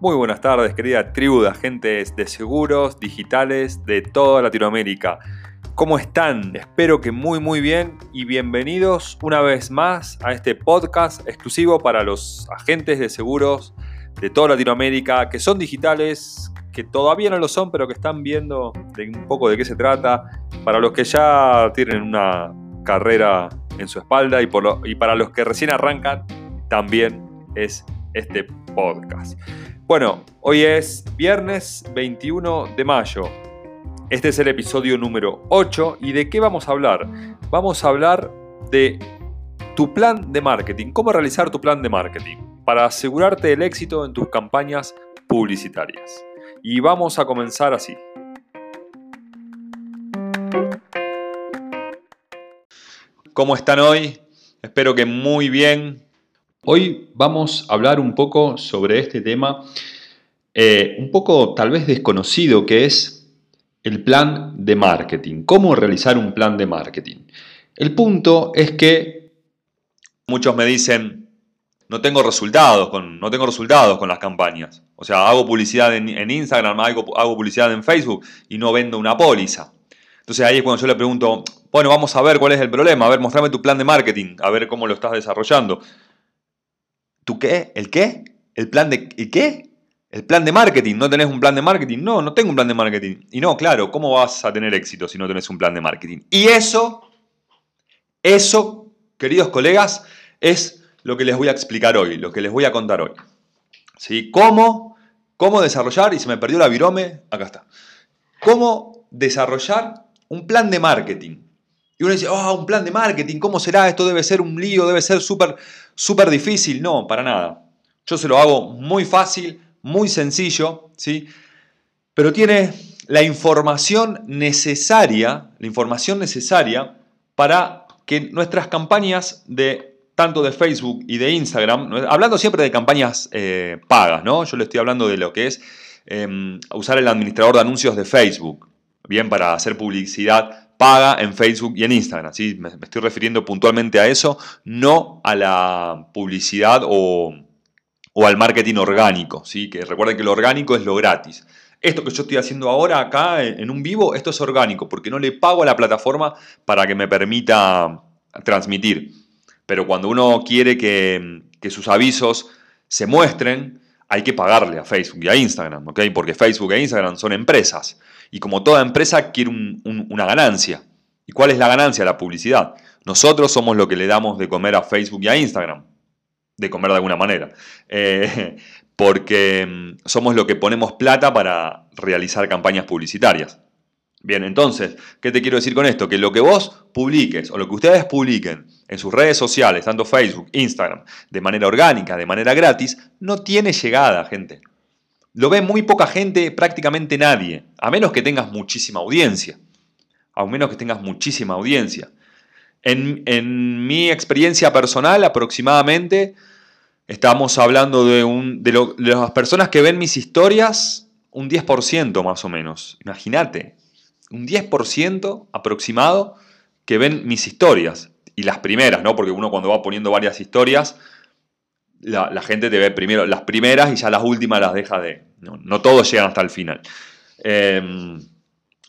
Muy buenas tardes, querida tribu de agentes de seguros digitales de toda Latinoamérica. ¿Cómo están? Espero que muy muy bien y bienvenidos una vez más a este podcast exclusivo para los agentes de seguros de toda Latinoamérica que son digitales, que todavía no lo son, pero que están viendo un poco de qué se trata, para los que ya tienen una carrera en su espalda y para los que recién arrancan, también es este podcast. Bueno, hoy es viernes 21 de mayo. Este es el episodio número 8 y ¿de qué vamos a hablar? Vamos a hablar de tu plan de marketing, cómo realizar tu plan de marketing para asegurarte el éxito en tus campañas publicitarias. Y vamos a comenzar así. ¿Cómo están hoy? Espero que muy bien. Hoy vamos a hablar un poco sobre este tema, eh, un poco tal vez desconocido, que es el plan de marketing. ¿Cómo realizar un plan de marketing? El punto es que muchos me dicen, no tengo resultados con, no tengo resultados con las campañas. O sea, hago publicidad en, Instagram, hago, hago, publicidad en Facebook y no vendo una póliza. Entonces ahí es cuando yo le pregunto, bueno, vamos a ver cuál es el problema, a ver, mostrame tu plan de marketing, a ver cómo lo estás desarrollando. ¿Tú qué? ¿El qué? ¿El plan de ¿y qué? El plan de marketing. ¿No tenés un plan de marketing? No, no tengo un plan de marketing. Y no, claro, ¿cómo vas a tener éxito si no tenés un plan de marketing? Y eso, eso, queridos colegas, es lo que les voy a explicar hoy, lo que les voy a contar hoy. ¿Sí? ¿Cómo? ¿Cómo desarrollar? Y se me perdió la virome, acá está. ¿Cómo desarrollar un plan de marketing? Y uno dice, oh, un plan de marketing, ¿cómo será? Esto debe ser un lío, debe ser súper, súper difícil. No, para nada. Yo se lo hago muy fácil, muy sencillo, ¿sí? Pero tiene la información necesaria, la información necesaria para que nuestras campañas de tanto de Facebook y de Instagram, hablando siempre de campañas eh, pagas, ¿no? Yo le estoy hablando de lo que es em, usar el administrador de anuncios de Facebook, bien, para hacer publicidad paga en Facebook y en Instagram. ¿sí? Me, estoy refiriendo puntualmente a eso, no a la publicidad o, al marketing orgánico. ¿sí? Que recuerden que lo orgánico es lo gratis. Esto que yo estoy haciendo ahora acá en un vivo, esto es orgánico, porque no le pago a la plataforma para que me permita transmitir. Pero cuando uno quiere que, que sus avisos se muestren, hay que pagarle a Facebook y a Instagram, ¿ok? Porque Facebook e Instagram son empresas. Y como toda empresa quiere una ganancia. ¿Y cuál es la ganancia? La publicidad. Nosotros somos lo que le damos de comer a Facebook y a Instagram. De comer de alguna manera. Eh, porque mm, somos lo que ponemos plata para realizar campañas publicitarias. Bien, entonces, ¿qué te quiero decir con esto? Que lo que vos publiques o lo que ustedes publiquen en sus redes sociales, tanto Facebook, Instagram, de manera orgánica, de manera gratis, no tiene llegada, gente. Lo ve muy poca gente, prácticamente nadie, a menos que tengas muchísima audiencia. A menos que tengas muchísima audiencia. En, mi experiencia personal, aproximadamente, estamos hablando de, un, de, de las personas que ven mis historias, un 10% más o menos. Imagínate, un 10% aproximado que ven mis historias. Y las primeras, ¿no? Porque uno cuando va poniendo varias historias, la, gente te ve primero las primeras y ya las últimas las deja de... No, todos llegan hasta el final. Em,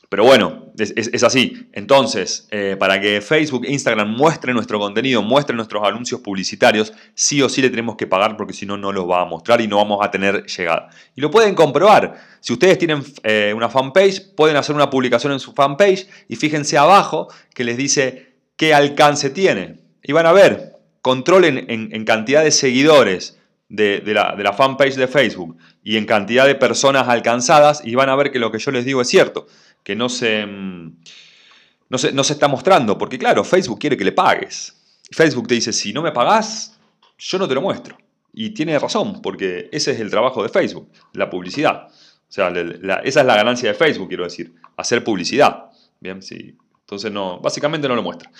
pero bueno, es, así. Entonces, eh, para que Facebook Instagram muestren nuestro contenido, muestren nuestros anuncios publicitarios, sí o sí le tenemos que pagar porque si no, no los va a mostrar y no vamos a tener llegada. Y lo pueden comprobar. Si ustedes tienen eh, una fanpage, pueden hacer una publicación en su fanpage y fíjense abajo que les dice qué alcance tiene. Y van a ver, controlen en, cantidad de seguidores de, la, fanpage de Facebook y en cantidad de personas alcanzadas y van a ver que lo que yo les digo es cierto que no se, mm, no se, no se está mostrando, porque claro, Facebook quiere que le pagues. Facebook te dice, si no me pagás, yo no te lo muestro. Y tiene razón, porque ese es el trabajo de Facebook, la publicidad. O sea, esa es la ganancia de Facebook, quiero decir, hacer publicidad. Bien, sí. Entonces, no, básicamente no lo muestra.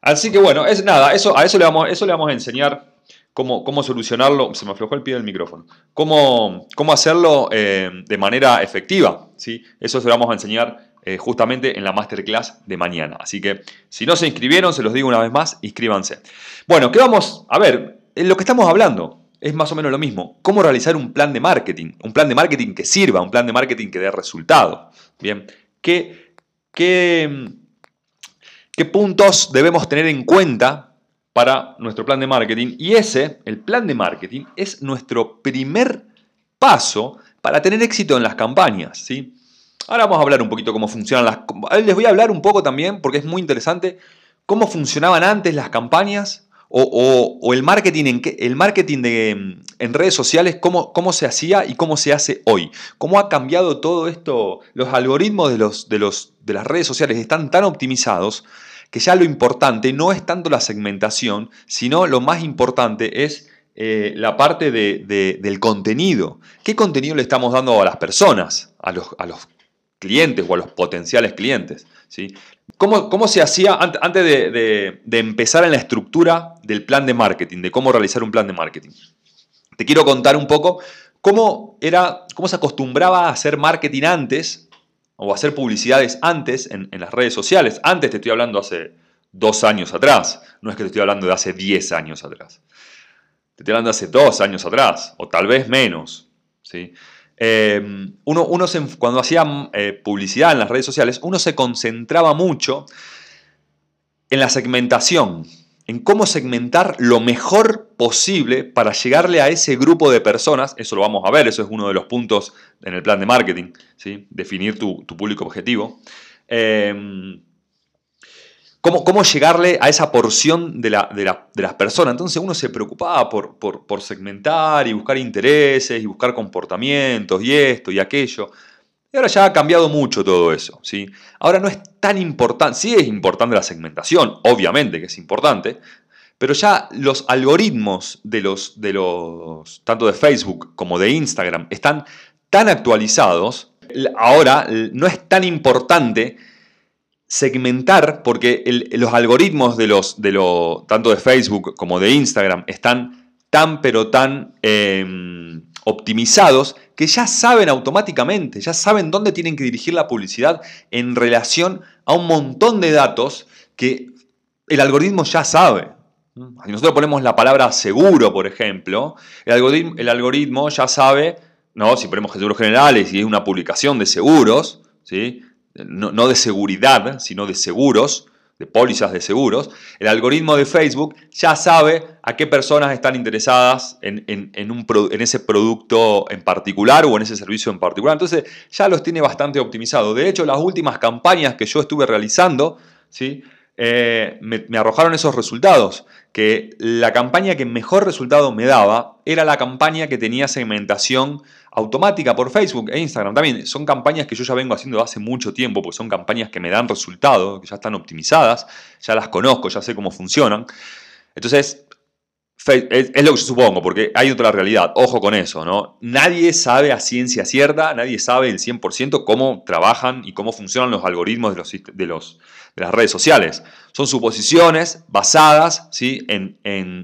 Así que bueno, es nada, eso, a eso le vamos, eso le vamos a enseñar cómo, cómo solucionarlo. Se me aflojó el pie del micrófono. Cómo, cómo hacerlo eh, de manera efectiva. ¿sí? Eso se lo vamos a enseñar eh, justamente en la masterclass de mañana. Así que si no se inscribieron, se los digo una vez más, inscríbanse. Bueno, ¿qué vamos a ver? En lo que estamos hablando. es más o menos lo mismo. ¿Cómo realizar un plan de marketing? Un plan de marketing que sirva, un plan de marketing que dé resultado. Bien, ¿qué, qué, qué puntos debemos tener en cuenta para nuestro plan de marketing? Y ese, el plan de marketing, es nuestro primer paso para tener éxito en las campañas. ¿sí? Ahora vamos a hablar un poquito cómo funcionan las... Les voy a hablar un poco también, porque es muy interesante, cómo funcionaban antes las campañas o, el marketing, en, el marketing de, en redes sociales, cómo, cómo, se hacía y cómo se hace hoy. Cómo ha cambiado todo esto. Los algoritmos de, los, de, los, de las redes sociales están tan optimizados que ya lo importante no es tanto la segmentación, sino lo más importante es eh, la parte de, del contenido. ¿Qué contenido le estamos dando a las personas, a los, a los clientes o a los potenciales clientes? ¿sí? ¿Cómo, se hacía antes de, empezar en la estructura del plan de marketing, de cómo realizar un plan de marketing? Te quiero contar un poco cómo, era, cómo se acostumbraba a hacer marketing antes o a hacer publicidades antes en, las redes sociales. Antes te estoy hablando hace dos años atrás, no es que te estoy hablando de hace diez años atrás. Te estoy hablando de hace dos años atrás, o tal vez menos. ¿sí? Em, uno, cuando hacía eh, publicidad en las redes sociales, uno se concentraba mucho en la segmentación, en cómo segmentar lo mejor posible para llegarle a ese grupo de personas. Eso lo vamos a ver, eso es uno de los puntos en el plan de marketing, ¿sí? definir tu, público objetivo. Em, cómo, llegarle a esa porción de, las personas. Entonces uno se preocupaba por, segmentar y buscar intereses y buscar comportamientos y esto y aquello. Y ahora ya ha cambiado mucho todo eso. ¿sí? Ahora no es tan importante, sí es importante la segmentación, obviamente que es importante, pero ya los algoritmos de los, de los, tanto de Facebook como de Instagram, están tan actualizados, ahora no es tan importante segmentar, porque los algoritmos de los, de lo, tanto de Facebook como de Instagram están tan pero tan em, optimizados que ya saben automáticamente, ya saben dónde tienen que dirigir la publicidad en relación a un montón de datos que el algoritmo ya sabe. Si nosotros ponemos la palabra seguro, por ejemplo, el algoritmo, el algoritmo ya sabe, ¿no? si ponemos seguros generales y es una publicación de seguros, ¿sí? No, de seguridad, sino de seguros, de pólizas de seguros, el algoritmo de Facebook ya sabe a qué personas están interesadas en, un, en, ese producto en particular o en ese servicio en particular. Entonces ya los tiene bastante optimizado. De hecho, las últimas campañas que yo estuve realizando, ¿sí? Eh, me, arrojaron esos resultados, que la campaña que mejor resultado me daba era la campaña que tenía segmentación automática por Facebook e Instagram. También son campañas que yo ya vengo haciendo hace mucho tiempo, porque son campañas que me dan resultados, que ya están optimizadas, ya las conozco, ya sé cómo funcionan. Entonces, es, lo que yo supongo, porque hay otra realidad, ojo con eso, ¿no? Nadie sabe a ciencia cierta, nadie sabe el 100% cómo trabajan y cómo funcionan los algoritmos de, los, de, los, de las redes sociales. Son suposiciones basadas ¿sí? en,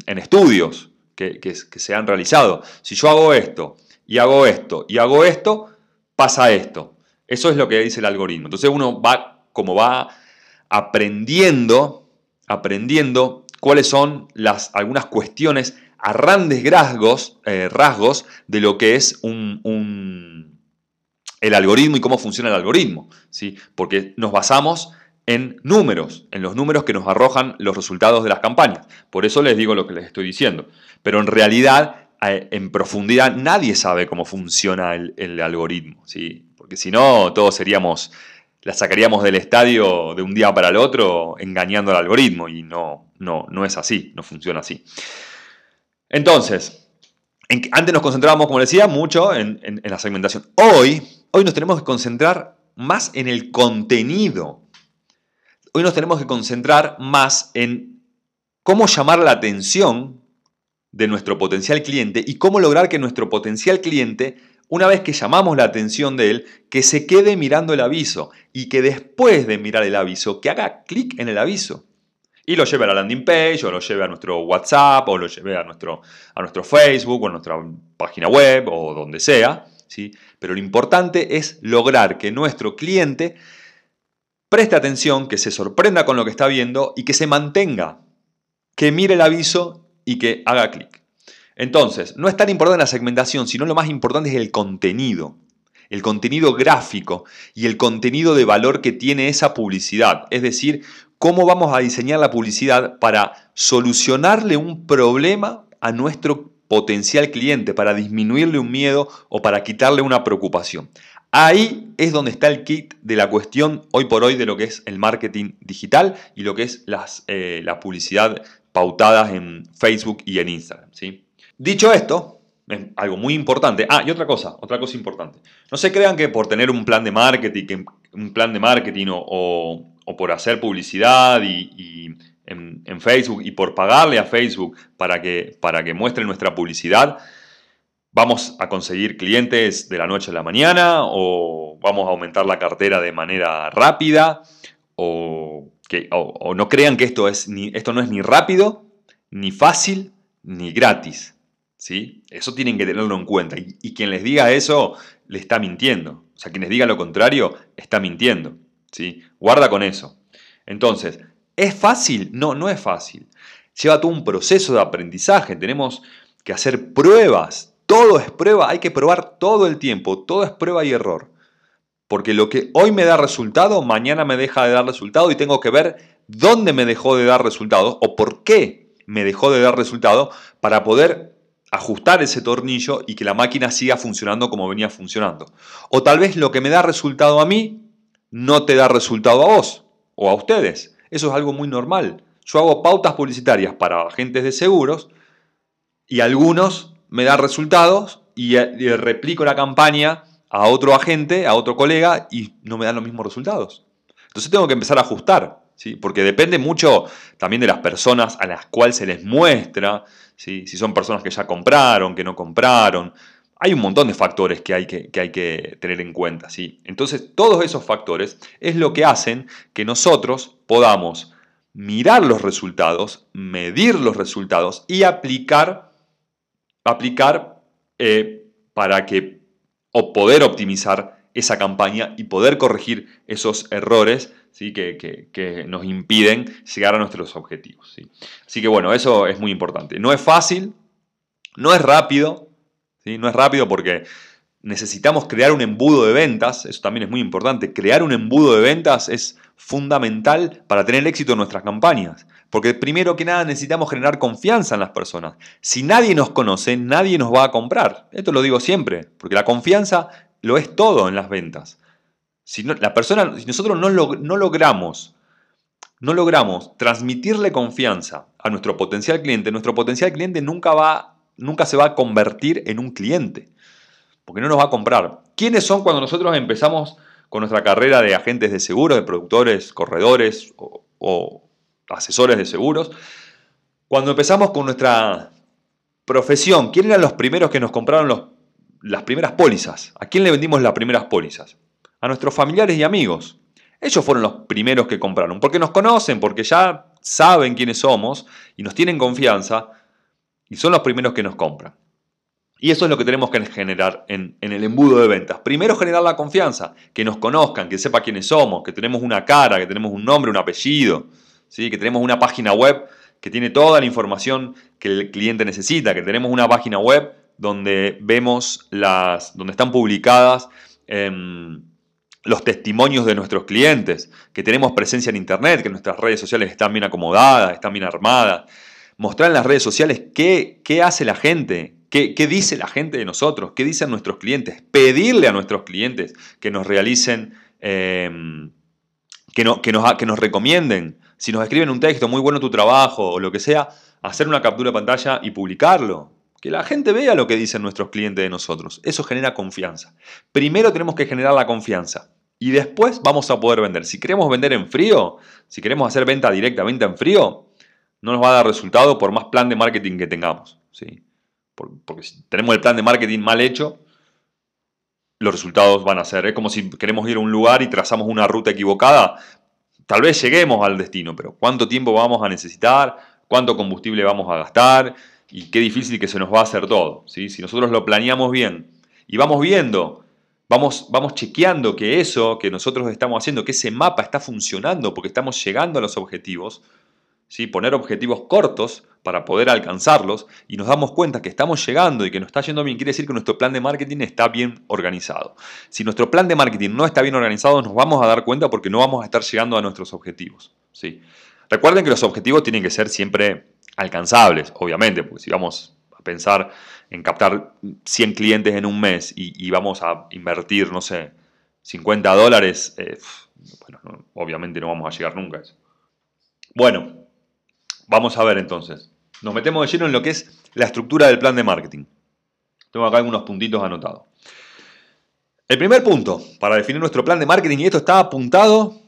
estudios que, que, se han realizado. Si yo hago esto, y hago esto, y hago esto, pasa esto. Eso es lo que dice el algoritmo. Entonces uno va, como va aprendiendo, aprendiendo cuáles son las, algunas cuestiones a grandes rasgos, eh, rasgos de lo que es un, el algoritmo y cómo funciona el algoritmo. ¿sí? Porque nos basamos en números, en los números que nos arrojan los resultados de las campañas. Por eso les digo lo que les estoy diciendo. Pero en realidad, eh, en profundidad, nadie sabe cómo funciona el, el algoritmo. ¿sí? Porque si no, todos seríamos la sacaríamos del estadio de un día para el otro engañando al algoritmo y no, no, no es así, no funciona así. Entonces, antes nos concentrábamos, como decía, mucho en, la segmentación. Hoy, hoy nos tenemos que concentrar más en el contenido. Hoy nos tenemos que concentrar más en cómo llamar la atención de nuestro potencial cliente y cómo lograr que nuestro potencial cliente una vez que llamamos la atención de él, que se quede mirando el aviso y que después de mirar el aviso, que haga clic en el aviso y lo lleve a la landing page o lo lleve a nuestro WhatsApp o lo lleve a nuestro, a nuestro Facebook o a nuestra página web o donde sea. ¿sí? Pero lo importante es lograr que nuestro cliente preste atención, que se sorprenda con lo que está viendo y que se mantenga, que mire el aviso y que haga clic. Entonces, no es tan importante la segmentación, sino lo más importante es el contenido, el contenido gráfico y el contenido de valor que tiene esa publicidad. Es decir, cómo vamos a diseñar la publicidad para solucionarle un problema a nuestro potencial cliente, para disminuirle un miedo o para quitarle una preocupación. Ahí es donde está el kit de la cuestión hoy por hoy de lo que es el marketing digital y lo que es las, eh, la publicidad pautadas en Facebook y en Instagram. ¿sí? Dicho esto, es algo muy importante. Ah, y otra cosa, otra cosa importante. No se crean que por tener un plan de marketing, un plan de marketing o, por hacer publicidad y, en, Facebook y por pagarle a Facebook para que, para que muestre nuestra publicidad, vamos a conseguir clientes de la noche a la mañana o vamos a aumentar la cartera de manera rápida o, que, no crean que esto, es esto no es ni rápido, ni fácil, ni gratis. Eso tienen que tenerlo en cuenta. Y, quien les diga eso, le está mintiendo. O sea, quien les diga lo contrario, está mintiendo. ¿sí? Guarda con eso. Entonces, ¿es fácil? No, no es fácil. Lleva todo un proceso de aprendizaje. Tenemos que hacer pruebas. Todo es prueba. Hay que probar todo el tiempo. Todo es prueba y error. Porque lo que hoy me da resultado, mañana me deja de dar resultado y tengo que ver dónde me dejó de dar resultados o por qué me dejó de dar resultado para poder ajustar ese tornillo y que la máquina siga funcionando como venía funcionando. O tal vez lo que me da resultado a mí no te da resultado a vos o a ustedes. Eso es algo muy normal. Yo hago pautas publicitarias para agentes de seguros y algunos me dan resultados y, replico la campaña a otro agente, a otro colega y no me dan los mismos resultados. Entonces tengo que empezar a ajustar. ¿Sí? porque depende mucho también de las personas a las cuales se les muestra, si son personas que ya compraron, que no compraron. Hay un montón de factores que hay que, hay que tener en cuenta. ¿sí? Entonces, todos esos factores es lo que hacen que nosotros podamos mirar los resultados, medir los resultados y aplicar, aplicar eh, para que, o poder optimizar esa campaña y poder corregir esos errores ¿sí? que, nos impiden llegar a nuestros objetivos. ¿sí? Así que bueno, eso es muy importante. No es fácil, no es rápido, ¿sí? no es rápido porque necesitamos crear un embudo de ventas, eso también es muy importante. Crear un embudo de ventas es fundamental para tener éxito en nuestras campañas. Porque primero que nada necesitamos generar confianza en las personas. Si nadie nos conoce, nadie nos va a comprar. Esto lo digo siempre, porque la confianza lo es todo en las ventas. Si, la persona, si nosotros no, no, logramos, no logramos transmitirle confianza a nuestro potencial cliente, nuestro potencial cliente nunca, va, nunca se va a convertir en un cliente, porque no nos va a comprar. ¿Quiénes son cuando nosotros empezamos con nuestra carrera de agentes de seguros, de productores, corredores o, asesores de seguros? Cuando empezamos con nuestra profesión, ¿quiénes eran los primeros que nos compraron los las primeras pólizas. ¿A quién le vendimos las primeras pólizas? A nuestros familiares y amigos. Ellos fueron los primeros que compraron, porque nos conocen, porque ya saben quiénes somos y nos tienen confianza y son los primeros que nos compran. Y eso es lo que tenemos que generar en, el embudo de ventas. Primero generar la confianza, que nos conozcan, que sepa quiénes somos, que tenemos una cara, que tenemos un nombre, un apellido, ¿sí? que tenemos una página web que tiene toda la información que el cliente necesita, que tenemos una página web donde vemos las, donde están publicadas em, los testimonios de nuestros clientes, que tenemos presencia en Internet, que nuestras redes sociales están bien acomodadas, están bien armadas. Mostrar en las redes sociales qué, qué hace la gente, qué, qué, dice la gente de nosotros, qué dicen nuestros clientes. Pedirle a nuestros clientes que nos realicen, em, que, no, que, nos, que nos recomienden. Si nos escriben un texto, muy bueno tu trabajo o lo que sea, hacer una captura de pantalla y publicarlo. Que la gente vea lo que dicen nuestros clientes de nosotros. Eso genera confianza. Primero tenemos que generar la confianza. Y después vamos a poder vender. Si queremos vender en frío, si queremos hacer venta directa, venta en frío, no nos va a dar resultado por más plan de marketing que tengamos. ¿sí? Porque si tenemos el plan de marketing mal hecho, los resultados van a ser. Es como si queremos ir a un lugar y trazamos una ruta equivocada. Tal vez lleguemos al destino, pero ¿cuánto tiempo vamos a necesitar? ¿Cuánto combustible vamos a gastar? Y qué difícil que se nos va a hacer todo. Si nosotros lo planeamos bien y vamos viendo, vamos, vamos chequeando que eso que nosotros estamos haciendo, que ese mapa está funcionando porque estamos llegando a los objetivos, ¿sí? poner objetivos cortos para poder alcanzarlos y nos damos cuenta que estamos llegando y que nos está yendo bien, quiere decir que nuestro plan de marketing está bien organizado. Si nuestro plan de marketing no está bien organizado, nos vamos a dar cuenta porque no vamos a estar llegando a nuestros objetivos. ¿sí? Recuerden que los objetivos tienen que ser siempre alcanzables, obviamente, porque si vamos a pensar en captar 100 clientes en un mes y, vamos a invertir, no sé, 50 dólares, eh, bueno, obviamente no vamos a llegar nunca a eso. Bueno, vamos a ver entonces. Nos metemos de lleno en lo que es la estructura del plan de marketing. Tengo acá algunos puntitos anotados. El primer punto para definir nuestro plan de marketing, y esto está apuntado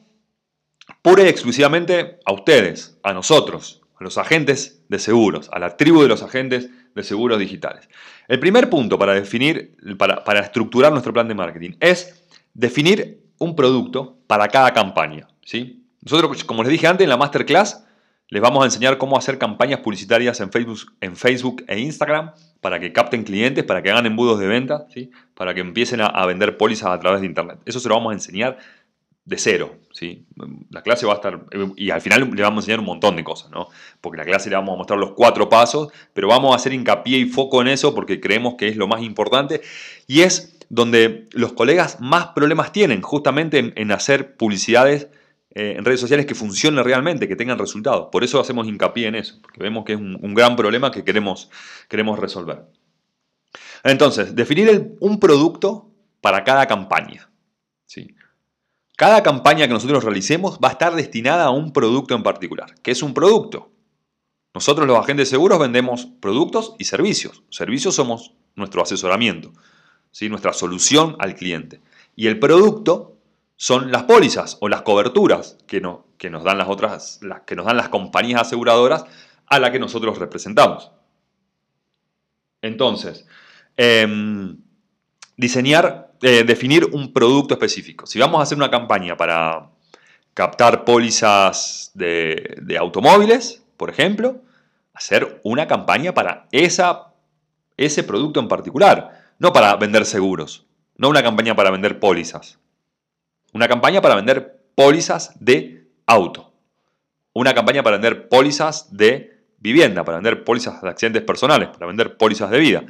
pura y exclusivamente a ustedes, a nosotros, a los agentes de seguros, a la tribu de los agentes de seguros digitales. El primer punto para definir, para, para estructurar nuestro plan de marketing es definir un producto para cada campaña. ¿sí? Nosotros, como les dije antes, en la masterclass les vamos a enseñar cómo hacer campañas publicitarias en Facebook, en Facebook e Instagram para que capten clientes, para que hagan embudos de venta, ¿sí? para que empiecen a, vender pólizas a través de Internet. Eso se lo vamos a enseñar de cero. ¿sí? La clase va a estar, y al final le vamos a enseñar un montón de cosas, ¿no? porque la clase le vamos a mostrar los cuatro pasos, pero vamos a hacer hincapié y foco en eso porque creemos que es lo más importante y es donde los colegas más problemas tienen, justamente en hacer publicidades eh, en redes sociales que funcionen realmente, que tengan resultados. Por eso hacemos hincapié en eso, porque vemos que es un, gran problema que queremos, queremos resolver. Entonces, definir un producto para cada campaña. Cada campaña que nosotros realicemos va a estar destinada a un producto en particular. ¿Qué es un producto? Nosotros los agentes seguros vendemos productos y servicios. Servicios somos nuestro asesoramiento, ¿sí? nuestra solución al cliente. Y el producto son las pólizas o las coberturas que, que nos dan las otras, que nos dan las compañías aseguradoras a la que nosotros representamos. Entonces, em, diseñar, eh, definir un producto específico. Si vamos a hacer una campaña para captar pólizas de, automóviles, por ejemplo, hacer una campaña para ese producto en particular, no para vender seguros, no una campaña para vender pólizas. Una campaña para vender pólizas de auto. Una campaña para vender pólizas de vivienda, para vender pólizas de accidentes personales, para vender pólizas de vida,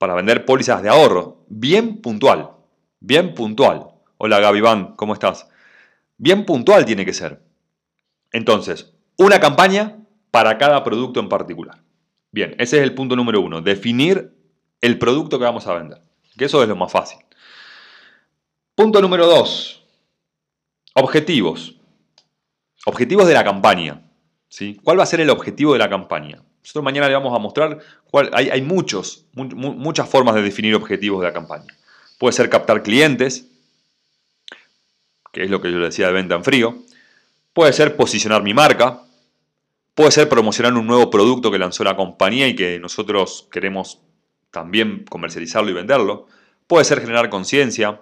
para vender pólizas de ahorro. Bien puntual, bien puntual. Hola Gabiván, ¿cómo estás? Bien puntual tiene que ser. Entonces, una campaña para cada producto en particular. Bien, ese es el punto número uno, definir el producto que vamos a vender, que eso es lo más fácil. Punto número dos, Objetivos. Objetivos de la campaña. ¿Cuál va a ser el objetivo de la campaña? Nosotros mañana le vamos a mostrar, cuál, hay, muchos, muchas formas de definir objetivos de la campaña. Puede ser captar clientes, que es lo que yo le decía de venta en frío. Puede ser posicionar mi marca. Puede ser promocionar un nuevo producto que lanzó la compañía y que nosotros queremos también comercializarlo y venderlo. Puede ser generar conciencia.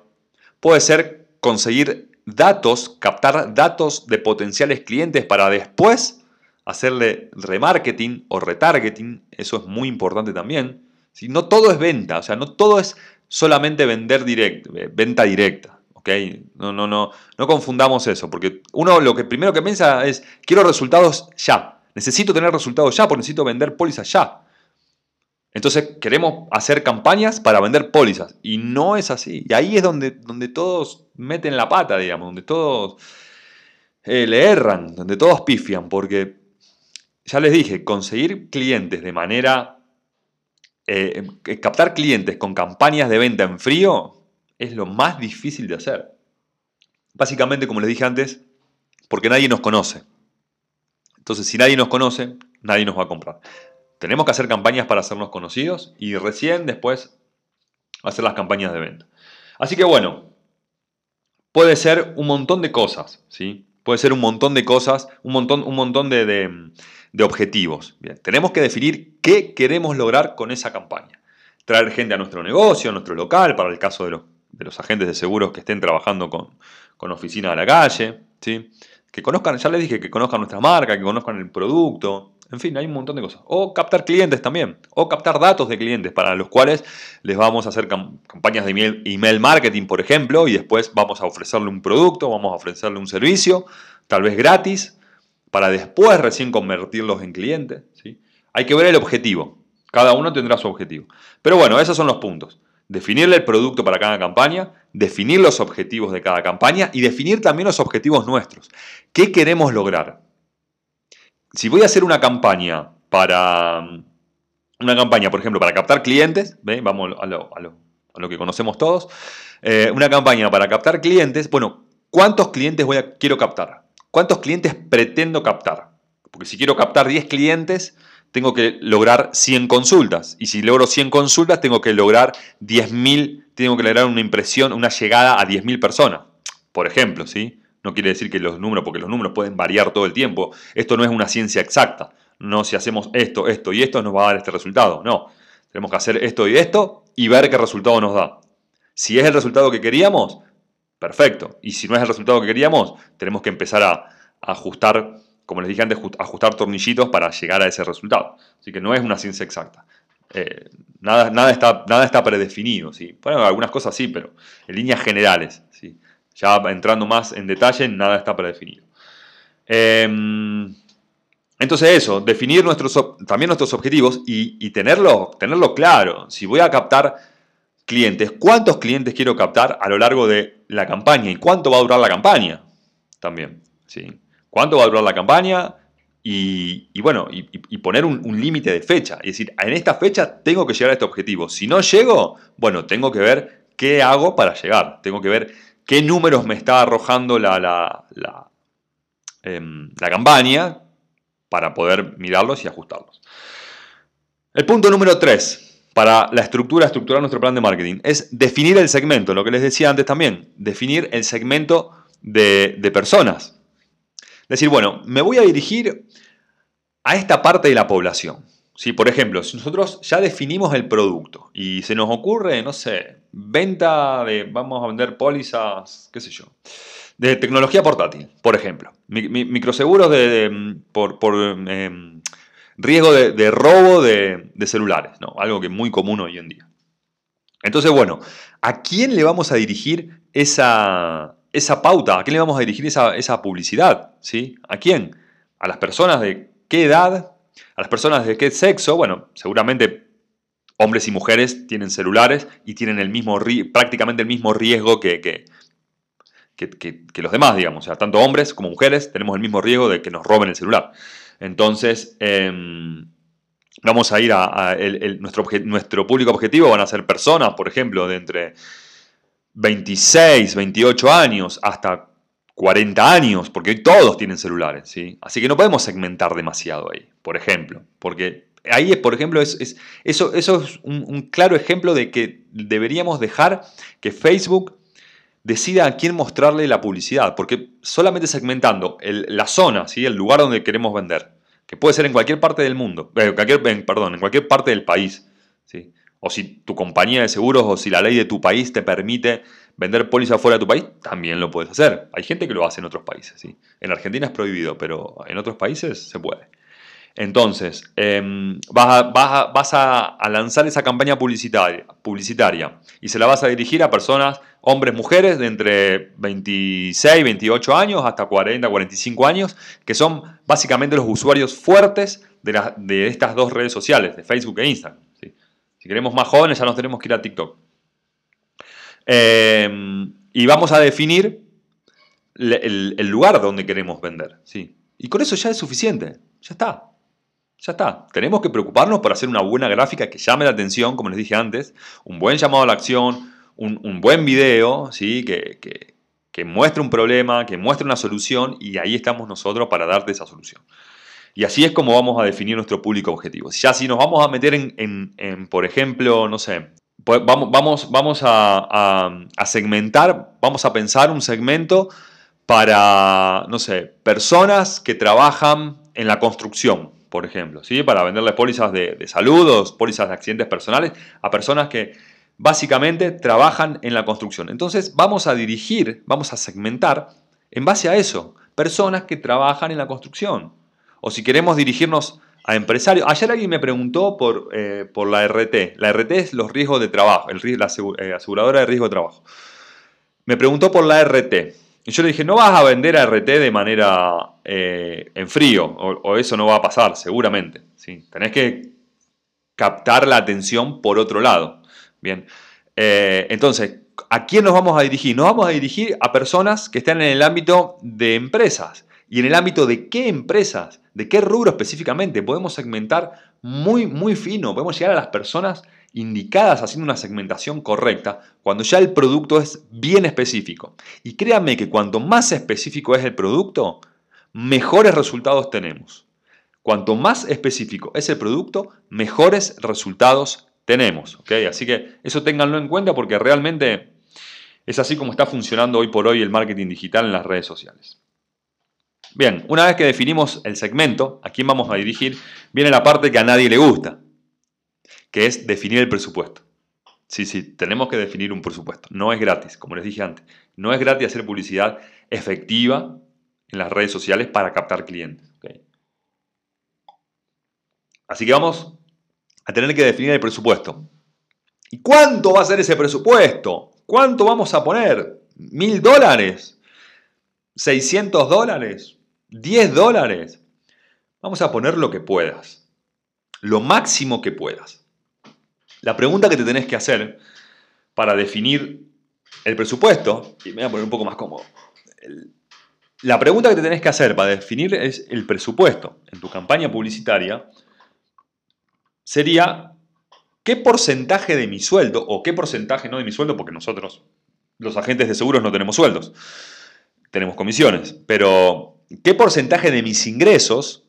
Puede ser conseguir datos, captar datos de potenciales clientes para después hacerle remarketing o retargeting, eso es muy importante también. Si No todo es venta, o sea, no todo es solamente vender direct, eh, venta directa. ¿okay? No, no, no, no confundamos eso, porque uno lo que primero que piensa es, quiero resultados ya, necesito tener resultados ya, porque necesito vender pólizas ya. Entonces queremos hacer campañas para vender pólizas y no es así. Y ahí es donde, donde todos meten la pata, digamos, donde todos eh, le erran, donde todos pifian, porque ya les dije, conseguir clientes de manera, eh, eh, captar clientes con campañas de venta en frío es lo más difícil de hacer. Básicamente, como les dije antes, porque nadie nos conoce. Entonces, si nadie nos conoce, nadie nos va a comprar. Tenemos que hacer campañas para hacernos conocidos y recién después hacer las campañas de venta. Así que bueno, puede ser un montón de cosas, ¿sí? Puede ser un montón de cosas, un montón, un montón de, objetivos. Bien, tenemos que definir qué queremos lograr con esa campaña. Traer gente a nuestro negocio, a nuestro local, para el caso de los, de los agentes de seguros que estén trabajando con, con oficina a la calle, ¿sí? Que conozcan, ya les dije, que conozcan nuestra marca, que conozcan el producto, en fin, hay un montón de cosas. O captar clientes también. O captar datos de clientes para los cuales les vamos a hacer campañas de email, marketing, por ejemplo, y después vamos a ofrecerle un producto, vamos a ofrecerle un servicio, tal vez gratis, para después recién convertirlos en clientes. ¿sí? Hay que ver el objetivo. Cada uno tendrá su objetivo. Pero bueno, esos son los puntos. Definirle el producto para cada campaña, definir los objetivos de cada campaña y definir también los objetivos nuestros. ¿Qué queremos lograr? Si voy a hacer una campaña para... Una campaña, por ejemplo, para captar clientes, vamos a lo, que conocemos todos. Eh, una campaña para captar clientes, bueno, ¿cuántos clientes voy a, quiero captar? ¿Cuántos clientes pretendo captar? Porque si quiero captar 10 clientes, tengo que lograr 100 consultas. Y si logro 100 consultas, tengo que lograr 10.000, tengo que lograr una impresión, una llegada a 10.000 personas. Por ejemplo, ¿sí? No quiere decir que los números, porque los números pueden variar todo el tiempo. Esto no es una ciencia exacta. No si hacemos esto, esto y esto nos va a dar este resultado. No. Tenemos que hacer esto y esto y ver qué resultado nos da. Si es el resultado que queríamos, perfecto. Y si no es el resultado que queríamos, tenemos que empezar a, ajustar como les dije antes, ajustar tornillitos para llegar a ese resultado. Así que no es una ciencia exacta. Eh, nada, nada, está, nada está predefinido. ¿sí? Bueno, algunas cosas sí, pero en líneas generales. ¿sí? Ya entrando más en detalle, nada está predefinido. Em, entonces eso, definir nuestros, también nuestros objetivos y, y, tenerlo, tenerlo claro. Si voy a captar clientes, ¿cuántos clientes quiero captar a lo largo de la campaña? ¿Y cuánto va a durar la campaña? También. ¿sí? cuánto va a durar la campaña y, bueno, y, poner un, límite de fecha. Es decir, en esta fecha tengo que llegar a este objetivo. Si no llego, bueno, tengo que ver qué hago para llegar. Tengo que ver qué números me está arrojando la, la, la, em, la campaña para poder mirarlos y ajustarlos. El punto número 3 para la estructura, estructurar nuestro plan de marketing, es definir el segmento, lo que les decía antes también, definir el segmento de, personas. Decir, bueno, me voy a dirigir a esta parte de la población. Si, por ejemplo, si nosotros ya definimos el producto y se nos ocurre, no sé, venta de, vamos a vender pólizas, qué sé yo, de tecnología portátil, por ejemplo, microseguros de, por, em, riesgo de, robo de, celulares, ¿no? algo que es muy común hoy en día. Entonces, bueno, ¿a quién le vamos a dirigir esa, esa pauta? ¿A quién le vamos a dirigir esa, publicidad? ¿Sí? ¿A quién? ¿A las personas de qué edad? ¿A las personas de qué sexo? Bueno, seguramente hombres y mujeres tienen celulares y tienen el mismo, prácticamente el mismo riesgo que, que, los demás, digamos. O sea, tanto hombres como mujeres tenemos el mismo riesgo de que nos roben el celular. Entonces, em, vamos a ir a, nuestro, nuestro público objetivo, van a ser personas, por ejemplo, de entre 26, 28 años, hasta 40 años, porque hoy todos tienen celulares, ¿sí? Así que no podemos segmentar demasiado ahí, por ejemplo, porque ahí, por ejemplo, es, eso, eso es un, claro ejemplo de que deberíamos dejar que Facebook decida a quién mostrarle la publicidad, porque solamente segmentando la zona, ¿sí? el lugar donde queremos vender, que puede ser en cualquier parte del mundo, eh, cualquier, perdón, en cualquier parte del país, ¿sí? o si tu compañía de seguros o si la ley de tu país te permite vender póliza fuera de tu país, también lo puedes hacer. Hay gente que lo hace en otros países. ¿sí? En Argentina es prohibido, pero en otros países se puede. Entonces, em, vas, a, lanzar esa campaña publicitaria, y se la vas a dirigir a personas, hombres, mujeres, de entre 26, 28 años hasta 40, 45 años, que son básicamente los usuarios fuertes de, estas dos redes sociales, de Facebook e Instagram. Si queremos más jóvenes, ya nos tenemos que ir a TikTok. Em, y vamos a definir el, lugar donde queremos vender. ¿sí? Y con eso ya es suficiente. Ya está. Ya está. Tenemos que preocuparnos por hacer una buena gráfica que llame la atención, como les dije antes, un buen llamado a la acción, un, buen video, ¿sí? que, que muestre un problema, que muestre una solución, y ahí estamos nosotros para darte esa solución. Y así es como vamos a definir nuestro público objetivo. Ya si nos vamos a meter en, por ejemplo, no sé, pues vamos, vamos, vamos a, segmentar, vamos a pensar un segmento para, no sé, personas que trabajan en la construcción, por ejemplo, ¿sí? para venderle pólizas de, de salud o pólizas de accidentes personales a personas que básicamente trabajan en la construcción. Entonces vamos a dirigir, vamos a segmentar en base a eso, personas que trabajan en la construcción o si queremos dirigirnos a empresarios. Ayer alguien me preguntó por, eh, la RT. La RT es los riesgos de trabajo, el, la eh, aseguradora de riesgo de trabajo. Me preguntó por la RT. Y yo le dije, no vas a vender a RT de manera eh, en frío, o, eso no va a pasar, seguramente. Tenés que captar la atención por otro lado. Bien, eh, entonces, ¿a quién nos vamos a dirigir? Nos vamos a dirigir a personas que están en el ámbito de empresas. ¿Y en el ámbito de qué empresas? ¿De qué rubro específicamente? Podemos segmentar muy, muy fino, podemos llegar a las personas indicadas haciendo una segmentación correcta cuando ya el producto es bien específico. Y créanme que cuanto más específico es el producto, mejores resultados tenemos. Cuanto más específico es el producto, mejores resultados tenemos. Así que eso ténganlo en cuenta porque realmente es así como está funcionando hoy por hoy el marketing digital en las redes sociales. Bien, una vez que definimos el segmento, a quién vamos a dirigir, viene la parte que a nadie le gusta, que es definir el presupuesto. Sí, sí, tenemos que definir un presupuesto. No es gratis, como les dije antes. No es gratis hacer publicidad efectiva en las redes sociales para captar clientes. Así que vamos a tener que definir el presupuesto. ¿Y cuánto va a ser ese presupuesto? ¿Cuánto vamos a poner? ¿Mil dólares? ¿600 dólares? ¿10 dólares? Vamos a poner lo que puedas. Lo máximo que puedas. La pregunta que te tenés que hacer para definir el presupuesto, y me voy a poner un poco más cómodo, la pregunta que te tenés que hacer para definir es el presupuesto en tu campaña publicitaria sería qué porcentaje de mi sueldo, o qué porcentaje no de mi sueldo, porque nosotros, los agentes de seguros, no tenemos sueldos, tenemos comisiones, pero qué porcentaje de mis ingresos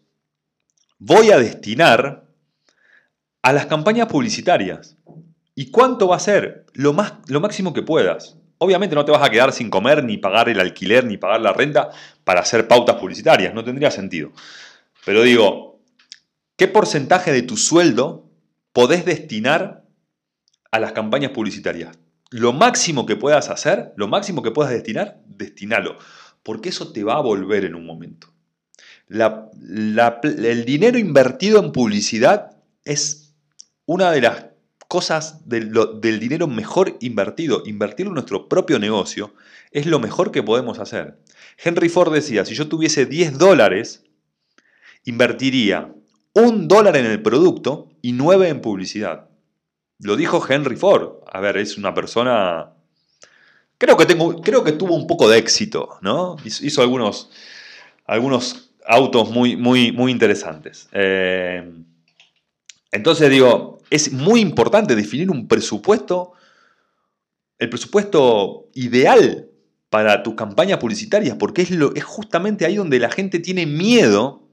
voy a destinar a las campañas publicitarias. ¿Y cuánto va a ser? Lo, más, lo máximo que puedas. Obviamente no te vas a quedar sin comer, ni pagar el alquiler, ni pagar la renta para hacer pautas publicitarias. No tendría sentido. Pero digo, ¿qué porcentaje de tu sueldo podés destinar a las campañas publicitarias? Lo máximo que puedas hacer, lo máximo que puedas destinar, destinalo. Porque eso te va a volver en un momento. el dinero invertido en publicidad es una de las cosas del, dinero mejor invertido, invertirlo en nuestro propio negocio, es lo mejor que podemos hacer. Henry Ford decía, si yo tuviese 10 dólares, invertiría un dólar en el producto y 9 en publicidad. Lo dijo Henry Ford. A ver, es una persona... Creo que, tengo, creo que tuvo un poco de éxito, ¿no? Hizo, algunos, algunos autos muy, muy, muy interesantes. Eh, entonces digo, es muy importante definir un presupuesto, el presupuesto ideal para tus campañas publicitarias, porque es, lo, es justamente ahí donde la gente tiene miedo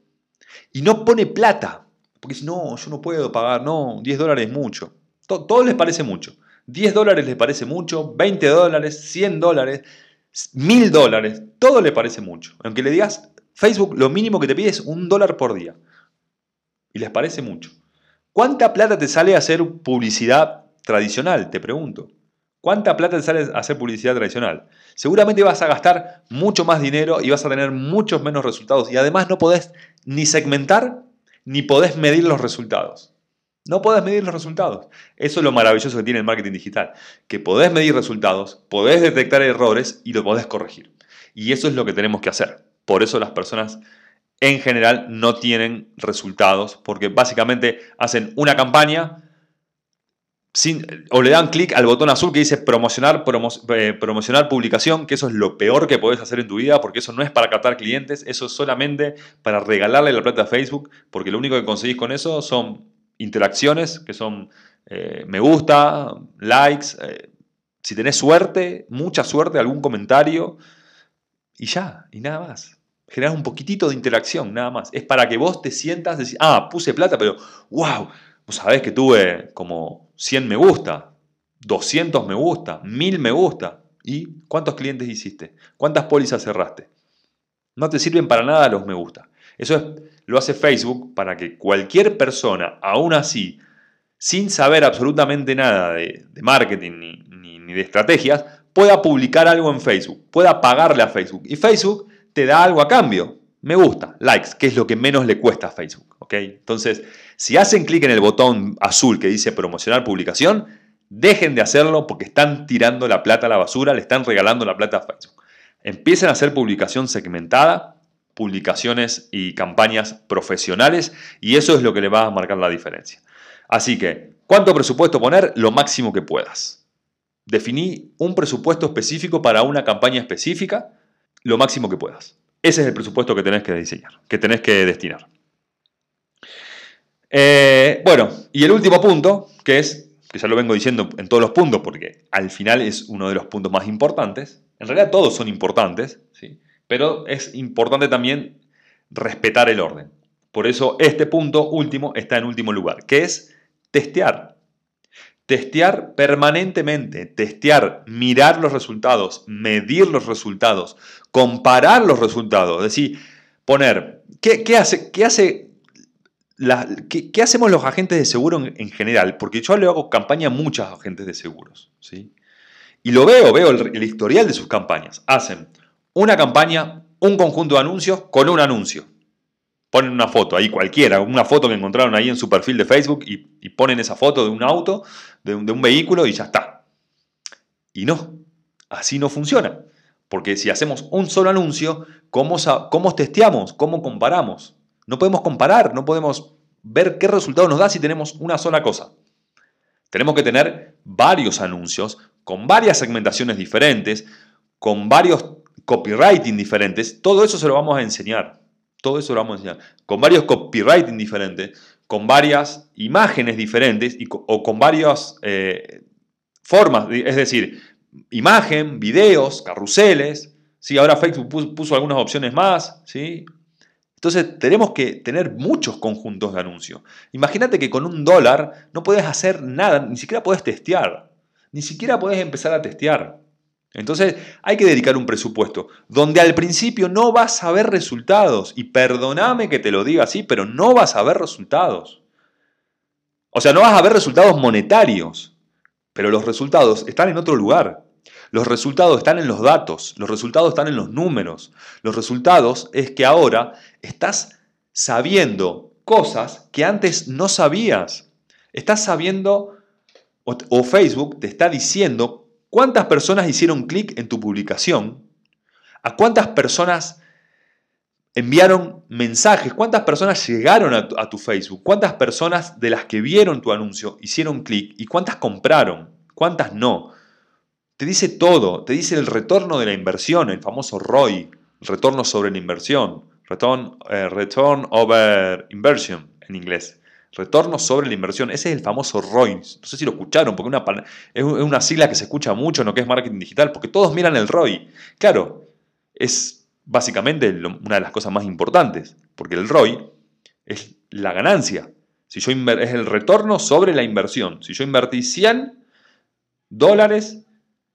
y no pone plata. Porque dice, no, yo no puedo pagar, no, 10 dólares es mucho. Todo, les parece mucho. 10 dólares les parece mucho, 20 dólares, 100 dólares, 1000 dólares, todo le parece mucho. Aunque le digas, Facebook lo mínimo que te pide es un dólar por día. Y les parece mucho. ¿Cuánta plata te sale hacer publicidad tradicional? Te pregunto. ¿Cuánta plata te sale hacer publicidad tradicional? Seguramente vas a gastar mucho más dinero y vas a tener muchos menos resultados. Y además no podés ni segmentar ni podés medir los resultados. No podés medir los resultados. Eso es lo maravilloso que tiene el marketing digital. Que podés medir resultados, podés detectar errores y lo podés corregir. Y eso es lo que tenemos que hacer. Por eso las personas en general no tienen resultados porque básicamente hacen una campaña sin, o le dan clic al botón azul que dice promocionar, eh, promocionar publicación, que eso es lo peor que puedes hacer en tu vida porque eso no es para captar clientes, eso es solamente para regalarle la plata a Facebook porque lo único que conseguís con eso son interacciones que son eh, me gusta, likes, eh, si tenés suerte, mucha suerte, algún comentario y ya, y nada más generar un poquitito de interacción, nada más. Es para que vos te sientas, decir, ah, puse plata, pero wow, vos sabés que tuve como 100 me gusta, 200 me gusta, 1000 me gusta. ¿Y cuántos clientes hiciste? ¿Cuántas pólizas cerraste? No te sirven para nada los me gusta. Eso es, lo hace Facebook para que cualquier persona, aún así, sin saber absolutamente nada de, marketing ni, ni de estrategias, pueda publicar algo en Facebook, pueda pagarle a Facebook. Y Facebook te da algo a cambio. Me gusta, likes, que es lo que menos le cuesta a Facebook. ¿ok? Entonces, si hacen clic en el botón azul que dice promocionar publicación, dejen de hacerlo porque están tirando la plata a la basura, le están regalando la plata a Facebook. Empiecen a hacer publicación segmentada, publicaciones y campañas profesionales y eso es lo que le va a marcar la diferencia. Así que, ¿cuánto presupuesto poner? Lo máximo que puedas. Definí un presupuesto específico para una campaña específica, lo máximo que puedas. Ese es el presupuesto que tenés que diseñar, que tenés que destinar. Eh, bueno, y el último punto, que es, que ya lo vengo diciendo en todos los puntos, porque al final es uno de los puntos más importantes, en realidad todos son importantes, ¿sí? pero es importante también respetar el orden. Por eso este punto último está en último lugar, que es testear. Testear permanentemente, testear, mirar los resultados, medir los resultados, comparar los resultados, es decir, poner, ¿qué, hace, qué hace ¿qué, hacemos los agentes de seguro en, general? Porque yo le hago campaña a muchos agentes de seguros. ¿sí? Y lo veo, veo el, historial de sus campañas. Hacen una campaña, un conjunto de anuncios con un anuncio. Ponen una foto ahí cualquiera, una foto que encontraron ahí en su perfil de Facebook y, ponen esa foto de un auto, de un, vehículo y ya está. Y no, así no funciona. Porque si hacemos un solo anuncio, ¿cómo, cómo testeamos? ¿Cómo comparamos? No podemos comparar, no podemos ver qué resultado nos da si tenemos una sola cosa. Tenemos que tener varios anuncios con varias segmentaciones diferentes, con varios copywriting diferentes. Todo eso se lo vamos a enseñar. Todo eso lo vamos a enseñar. Con varios copywriting diferentes, con varias imágenes diferentes o con varias eh, formas. Es decir, imagen, videos, carruseles. ¿sí? Ahora Facebook puso, puso algunas opciones más. ¿sí? Entonces tenemos que tener muchos conjuntos de anuncios. Imagínate que con un dólar no puedes hacer nada, ni siquiera puedes testear, ni siquiera puedes empezar a testear. Entonces hay que dedicar un presupuesto donde al principio no vas a ver resultados. Y perdóname que te lo diga así, pero no vas a ver resultados. O sea, no vas a ver resultados monetarios, pero los resultados están en otro lugar. Los resultados están en los datos, los resultados están en los números. Los resultados es que ahora estás sabiendo cosas que antes no sabías. Estás sabiendo, o, Facebook te está diciendo cuántas personas hicieron clic en tu publicación, a cuántas personas enviaron mensajes, cuántas personas llegaron a tu, Facebook, cuántas personas de las que vieron tu anuncio hicieron clic y cuántas compraron, cuántas no. Te dice todo, te dice el retorno de la inversión, el famoso ROI, retorno sobre la inversión, return, eh, return over inversion en inglés. Retorno sobre la inversión, ese es el famoso ROI. No sé si lo escucharon, porque una, es una sigla que se escucha mucho en lo que es marketing digital, porque todos miran el ROI. Claro, es básicamente una de las cosas más importantes, porque el ROI es la ganancia. Si yo es el retorno sobre la inversión. Si yo invertí 100 dólares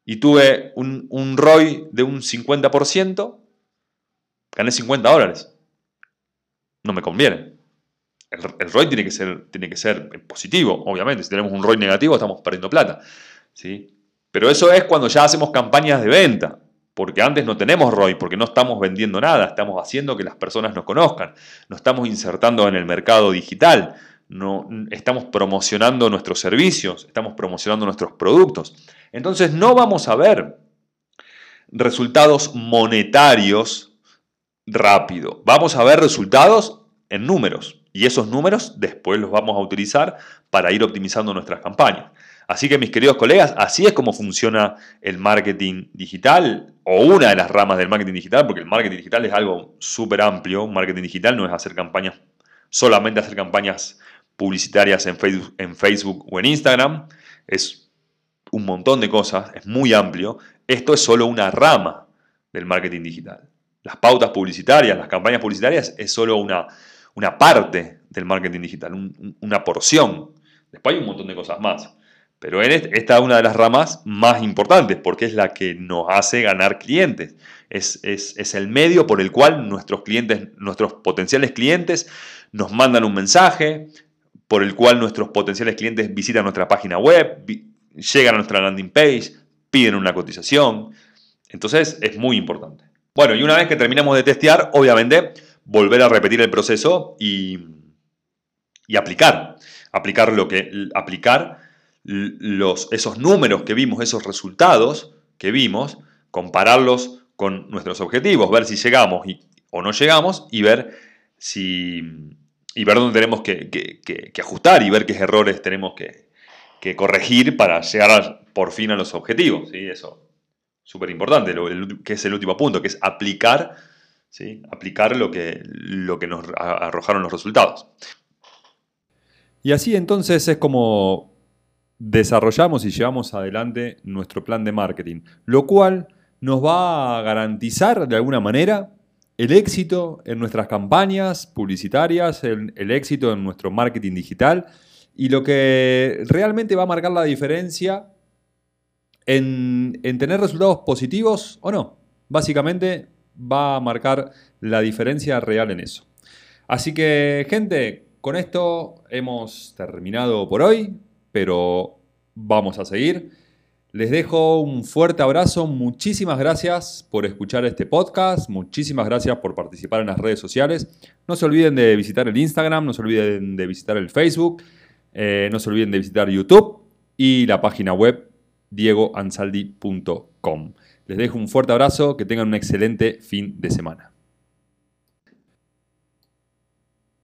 y tuve un, un ROI de un 50%, gané 50 dólares. No me conviene. El, ROI tiene que, ser, positivo, obviamente. Si tenemos un ROI negativo, estamos perdiendo plata. ¿sí? Pero eso es cuando ya hacemos campañas de venta. Porque antes no tenemos ROI, porque no estamos vendiendo nada, estamos haciendo que las personas nos conozcan, nos estamos insertando en el mercado digital, no, estamos promocionando nuestros servicios, estamos promocionando nuestros productos. Entonces no vamos a ver resultados monetarios rápido. Vamos a ver resultados en números. Y esos números después los vamos a utilizar para ir optimizando nuestras campañas. Así que mis queridos colegas, así es como funciona el marketing digital o una de las ramas del marketing digital, porque el marketing digital es algo súper amplio. Marketing digital no es hacer campañas, solamente hacer campañas publicitarias en Facebook, en Facebook o en Instagram. Es un montón de cosas, es muy amplio. Esto es solo una rama del marketing digital. Las pautas publicitarias, las campañas publicitarias es solo una, una parte del marketing digital, una porción. Después hay un montón de cosas más. Pero esta es una de las ramas más importantes porque es la que nos hace ganar clientes. Es, es, el medio por el cual nuestros clientes, nuestros potenciales clientes nos mandan un mensaje, por el cual nuestros potenciales clientes visitan nuestra página web, llegan a nuestra landing page, piden una cotización. Entonces es muy importante. Bueno, y una vez que terminamos de testear, obviamente, volver a repetir el proceso y, y aplicar. Aplicar, lo que, aplicar los, esos números que vimos, esos resultados que vimos, compararlos con nuestros objetivos, ver si llegamos o no llegamos y ver si y ver dónde tenemos que, ajustar y ver qué errores tenemos que, corregir para llegar por fin a los objetivos. ¿sí? Eso súper importante, que es el último punto, que es aplicar, ¿sí? aplicar lo que, lo que nos arrojaron los resultados. Y así entonces es como desarrollamos y llevamos adelante nuestro plan de marketing, lo cual nos va a garantizar de alguna manera el éxito en nuestras campañas publicitarias, el, éxito en nuestro marketing digital y lo que realmente va a marcar la diferencia en, en tener resultados positivos o no. Básicamente va a marcar la diferencia real en eso. Así que, gente, con esto hemos terminado por hoy, pero vamos a seguir. Les dejo un fuerte abrazo, muchísimas gracias por escuchar este podcast, muchísimas gracias por participar en las redes sociales. No se olviden de visitar el Instagram, no se olviden de visitar el Facebook, eh, no se olviden de visitar YouTube y la página web diegoansaldi.com. Les dejo un fuerte abrazo, que tengan un excelente fin de semana.